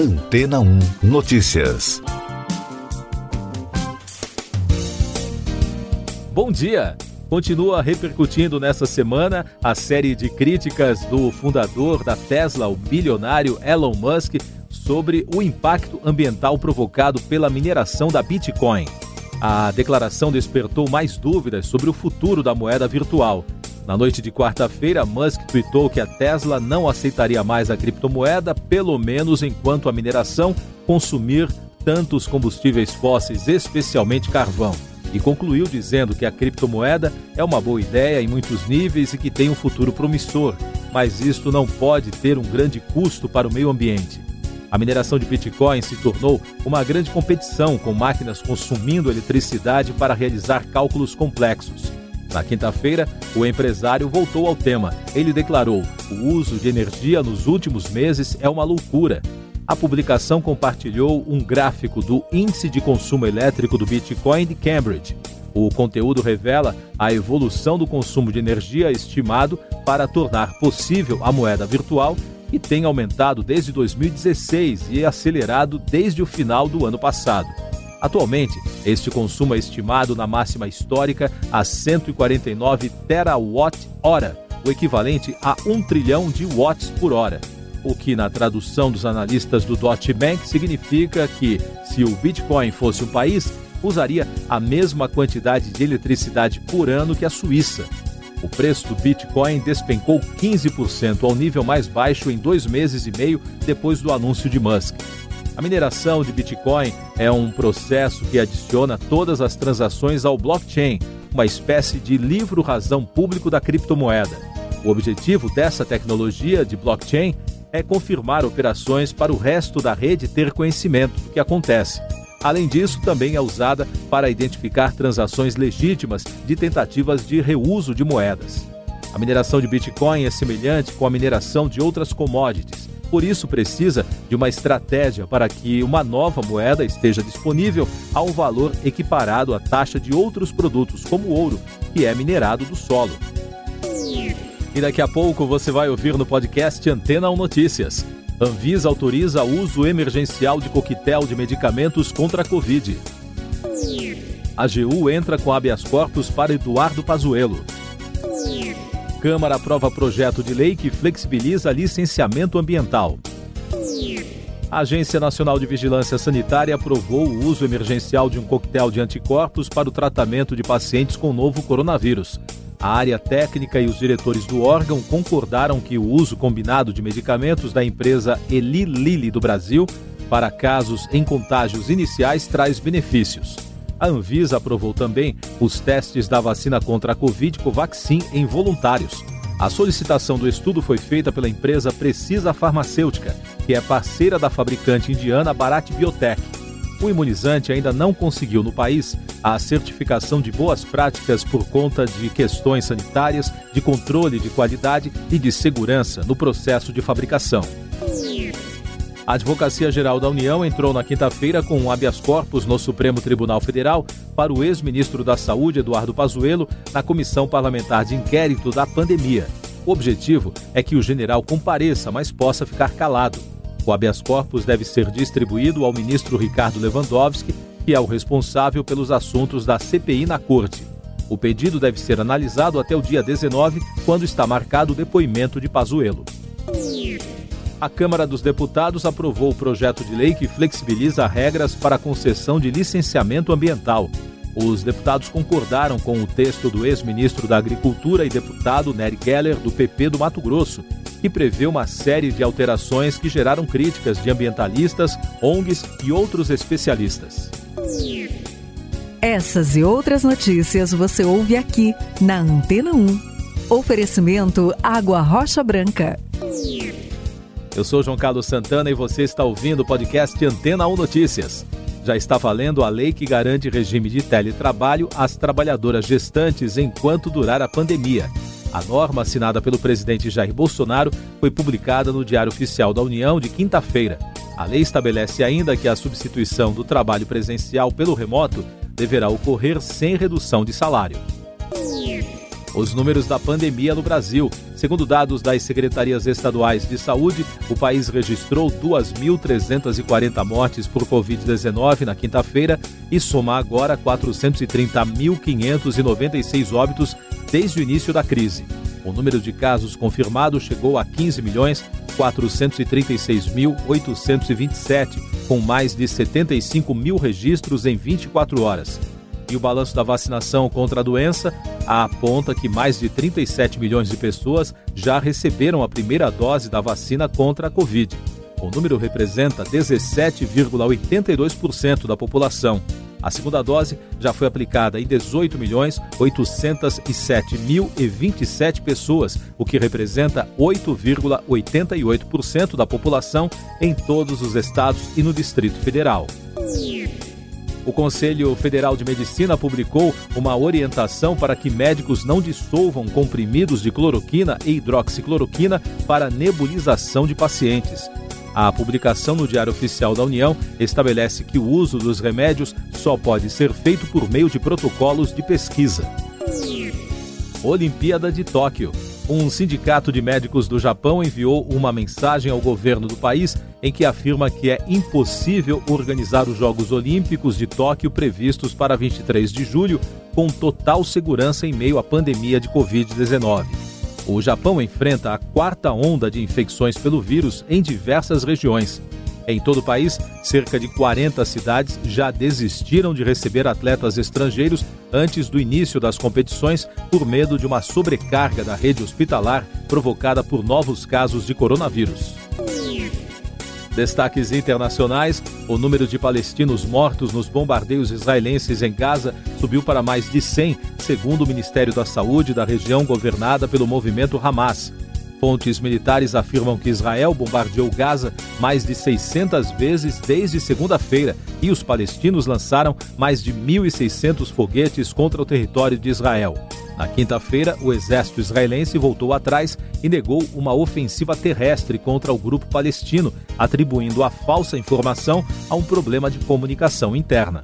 Antena 1 Notícias. Bom dia! Continua repercutindo nesta semana a série de críticas do fundador da Tesla, o bilionário Elon Musk, sobre o impacto ambiental provocado pela mineração da Bitcoin. A declaração despertou mais dúvidas sobre o futuro da moeda virtual. Na noite de quarta-feira, Musk tweetou que a Tesla não aceitaria mais a criptomoeda, pelo menos enquanto a mineração consumir tantos combustíveis fósseis, especialmente carvão e concluiu dizendo que a criptomoeda é uma boa ideia em muitos níveis e que tem um futuro promissor, mas isto não pode ter um grande custo para o meio ambiente. A mineração de Bitcoin se tornou uma grande competição com máquinas consumindo eletricidade para realizar cálculos complexos. Na quinta-feira, o empresário voltou ao tema. Ele declarou: o uso de energia nos últimos meses é uma loucura a publicação compartilhou um gráfico do índice de consumo elétrico do Bitcoin de Cambridge. O conteúdo revela a evolução do consumo de energia estimado para tornar possível a moeda virtual, que tem aumentado desde 2016 e acelerado desde o final do ano passado. Atualmente, este consumo é estimado na máxima histórica a 149 terawatt-hora, o equivalente a 1 trilhão de watts por hora o que na tradução dos analistas do Deutsche Bank significa que, se o Bitcoin fosse um país, usaria a mesma quantidade de eletricidade por ano que a Suíça. O preço do Bitcoin despencou 15% ao nível mais baixo em dois meses e meio depois do anúncio de Musk. A mineração de Bitcoin é um processo que adiciona todas as transações ao blockchain, uma espécie de livro-razão público da criptomoeda. O objetivo dessa tecnologia de blockchain é confirmar operações para o resto da rede ter conhecimento do que acontece. Além disso, também é usada para identificar transações legítimas de tentativas de reuso de moedas. A mineração de Bitcoin é semelhante com a mineração de outras commodities. Por isso, precisa de uma estratégia para que uma nova moeda esteja disponível a um valor equiparado à taxa de outros produtos, como o ouro, que é minerado do solo. E daqui a pouco você vai ouvir no podcast Antena 1 Notícias. Anvisa autoriza o uso emergencial de coquetel de medicamentos contra a Covid. A AGU entra com habeas corpus para Eduardo Pazuello. Câmara aprova projeto de lei que flexibiliza licenciamento ambiental. A Agência Nacional de Vigilância Sanitária aprovou o uso emergencial de um coquetel de anticorpos para o tratamento de pacientes com novo coronavírus. A área técnica e os diretores do órgão concordaram que o uso combinado de medicamentos da empresa Eli Lilly do Brasil para casos em contágios iniciais traz benefícios. A Anvisa aprovou também os testes da vacina contra a Covid Covaxin em voluntários. A solicitação do estudo foi feita pela empresa Precisa Farmacêutica, que é parceira da fabricante indiana Bharat Biotech. O imunizante ainda não conseguiu no país a certificação de boas práticas por conta de questões sanitárias, de controle de qualidade e de segurança no processo de fabricação. A Advocacia Geral da União entrou na quinta-feira com um habeas corpus no Supremo Tribunal Federal para o ex-ministro da Saúde, Eduardo Pazuello, na Comissão Parlamentar de Inquérito da Pandemia. O objetivo é que o general compareça, mas possa ficar calado. O habeas corpus deve ser distribuído ao ministro Ricardo Lewandowski que é o responsável pelos assuntos da CPI na Corte. O pedido deve ser analisado até o dia 19, quando está marcado o depoimento de Pazuello. A Câmara dos Deputados aprovou o projeto de lei que flexibiliza regras para a concessão de licenciamento ambiental. Os deputados concordaram com o texto do ex-ministro da Agricultura e deputado Nery Geller, do PP do Mato Grosso, que prevê uma série de alterações que geraram críticas de ambientalistas, ONGs e outros especialistas. Essas e outras notícias você ouve aqui na Antena 1. Oferecimento Água Rocha Branca. Eu sou João Carlos Santana e você está ouvindo o podcast Antena 1 Notícias. Já está valendo a lei que garante regime de teletrabalho às trabalhadoras gestantes enquanto durar a pandemia. A norma, assinada pelo presidente Jair Bolsonaro, foi publicada no Diário Oficial da União de quinta-feira. A lei estabelece ainda que a substituição do trabalho presencial pelo remoto deverá ocorrer sem redução de salário. Os números da pandemia no Brasil. Segundo dados das secretarias estaduais de saúde, o país registrou 2.340 mortes por Covid-19 na quinta-feira e soma agora 430.596 óbitos desde o início da crise. O número de casos confirmados chegou a 15 milhões 436.827, com mais de 75 mil registros em 24 horas. E o balanço da vacinação contra a doença aponta que mais de 37 milhões de pessoas já receberam a primeira dose da vacina contra a Covid. O número representa 17,82% da população. A segunda dose já foi aplicada em 18 milhões 807 mil e 27 pessoas, o que representa 8,88% da população em todos os estados e no Distrito Federal. O Conselho Federal de Medicina publicou uma orientação para que médicos não dissolvam comprimidos de cloroquina e hidroxicloroquina para nebulização de pacientes. A publicação no Diário Oficial da União estabelece que o uso dos remédios só pode ser feito por meio de protocolos de pesquisa. Olimpíada de Tóquio um sindicato de médicos do Japão enviou uma mensagem ao governo do país em que afirma que é impossível organizar os Jogos Olímpicos de Tóquio previstos para 23 de julho com total segurança em meio à pandemia de Covid-19. O Japão enfrenta a quarta onda de infecções pelo vírus em diversas regiões. Em todo o país, cerca de 40 cidades já desistiram de receber atletas estrangeiros antes do início das competições por medo de uma sobrecarga da rede hospitalar provocada por novos casos de coronavírus. Destaques internacionais: o número de palestinos mortos nos bombardeios israelenses em Gaza subiu para mais de 100, segundo o Ministério da Saúde da região governada pelo movimento Hamas. Fontes militares afirmam que Israel bombardeou Gaza mais de 600 vezes desde segunda-feira e os palestinos lançaram mais de 1.600 foguetes contra o território de Israel. Na quinta-feira, o exército israelense voltou atrás e negou uma ofensiva terrestre contra o grupo palestino, atribuindo a falsa informação a um problema de comunicação interna.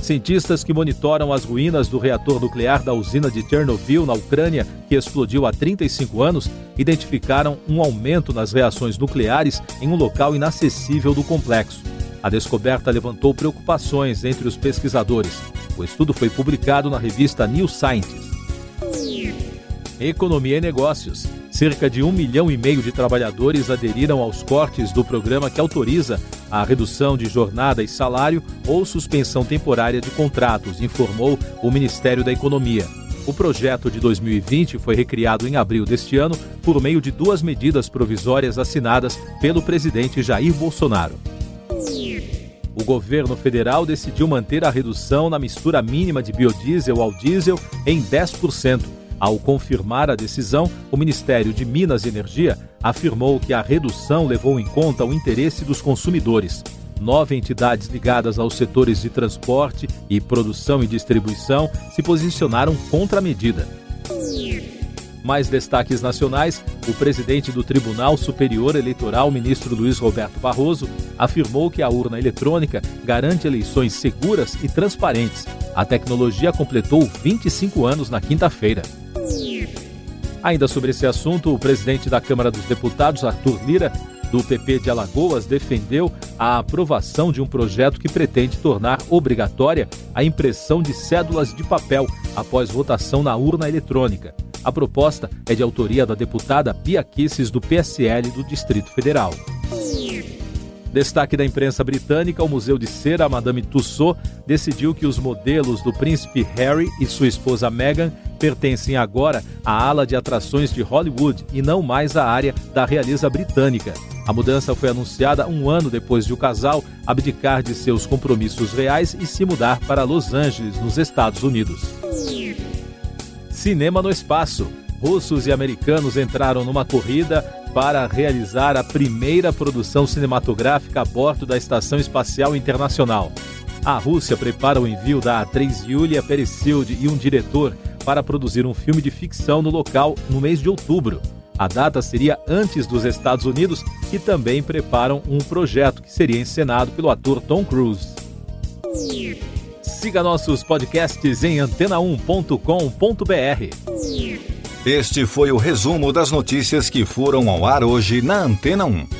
Cientistas que monitoram as ruínas do reator nuclear da usina de Chernobyl, na Ucrânia, que explodiu há 35 anos, identificaram um aumento nas reações nucleares em um local inacessível do complexo. A descoberta levantou preocupações entre os pesquisadores. O estudo foi publicado na revista New Scientist. Economia e Negócios. Cerca de um milhão e meio de trabalhadores aderiram aos cortes do programa que autoriza a redução de jornada e salário ou suspensão temporária de contratos, informou o Ministério da Economia. O projeto de 2020 foi recriado em abril deste ano por meio de duas medidas provisórias assinadas pelo presidente Jair Bolsonaro. O governo federal decidiu manter a redução na mistura mínima de biodiesel ao diesel em 10%. Ao confirmar a decisão, o Ministério de Minas e Energia afirmou que a redução levou em conta o interesse dos consumidores. Nove entidades ligadas aos setores de transporte e produção e distribuição se posicionaram contra a medida. Mais destaques nacionais: o presidente do Tribunal Superior Eleitoral, ministro Luiz Roberto Barroso, afirmou que a urna eletrônica garante eleições seguras e transparentes. A tecnologia completou 25 anos na quinta-feira. Ainda sobre esse assunto, o presidente da Câmara dos Deputados, Arthur Lira, do PP de Alagoas, defendeu a aprovação de um projeto que pretende tornar obrigatória a impressão de cédulas de papel após votação na urna eletrônica. A proposta é de autoria da deputada Bia Kisses, do PSL do Distrito Federal. Destaque da imprensa britânica, o Museu de Cera Madame Tussauds decidiu que os modelos do príncipe Harry e sua esposa Meghan pertencem agora à ala de atrações de Hollywood e não mais à área da realeza britânica. A mudança foi anunciada um ano depois de o casal abdicar de seus compromissos reais e se mudar para Los Angeles, nos Estados Unidos. Cinema no espaço. Russos e americanos entraram numa corrida para realizar a primeira produção cinematográfica a bordo da Estação Espacial Internacional. A Rússia prepara o envio da atriz Yulia Peresild e um diretor para produzir um filme de ficção no local no mês de outubro. A data seria antes dos Estados Unidos, que também preparam um projeto que seria encenado pelo ator Tom Cruise. Siga nossos podcasts em antena1.com.br. Este foi o resumo das notícias que foram ao ar hoje na Antena 1.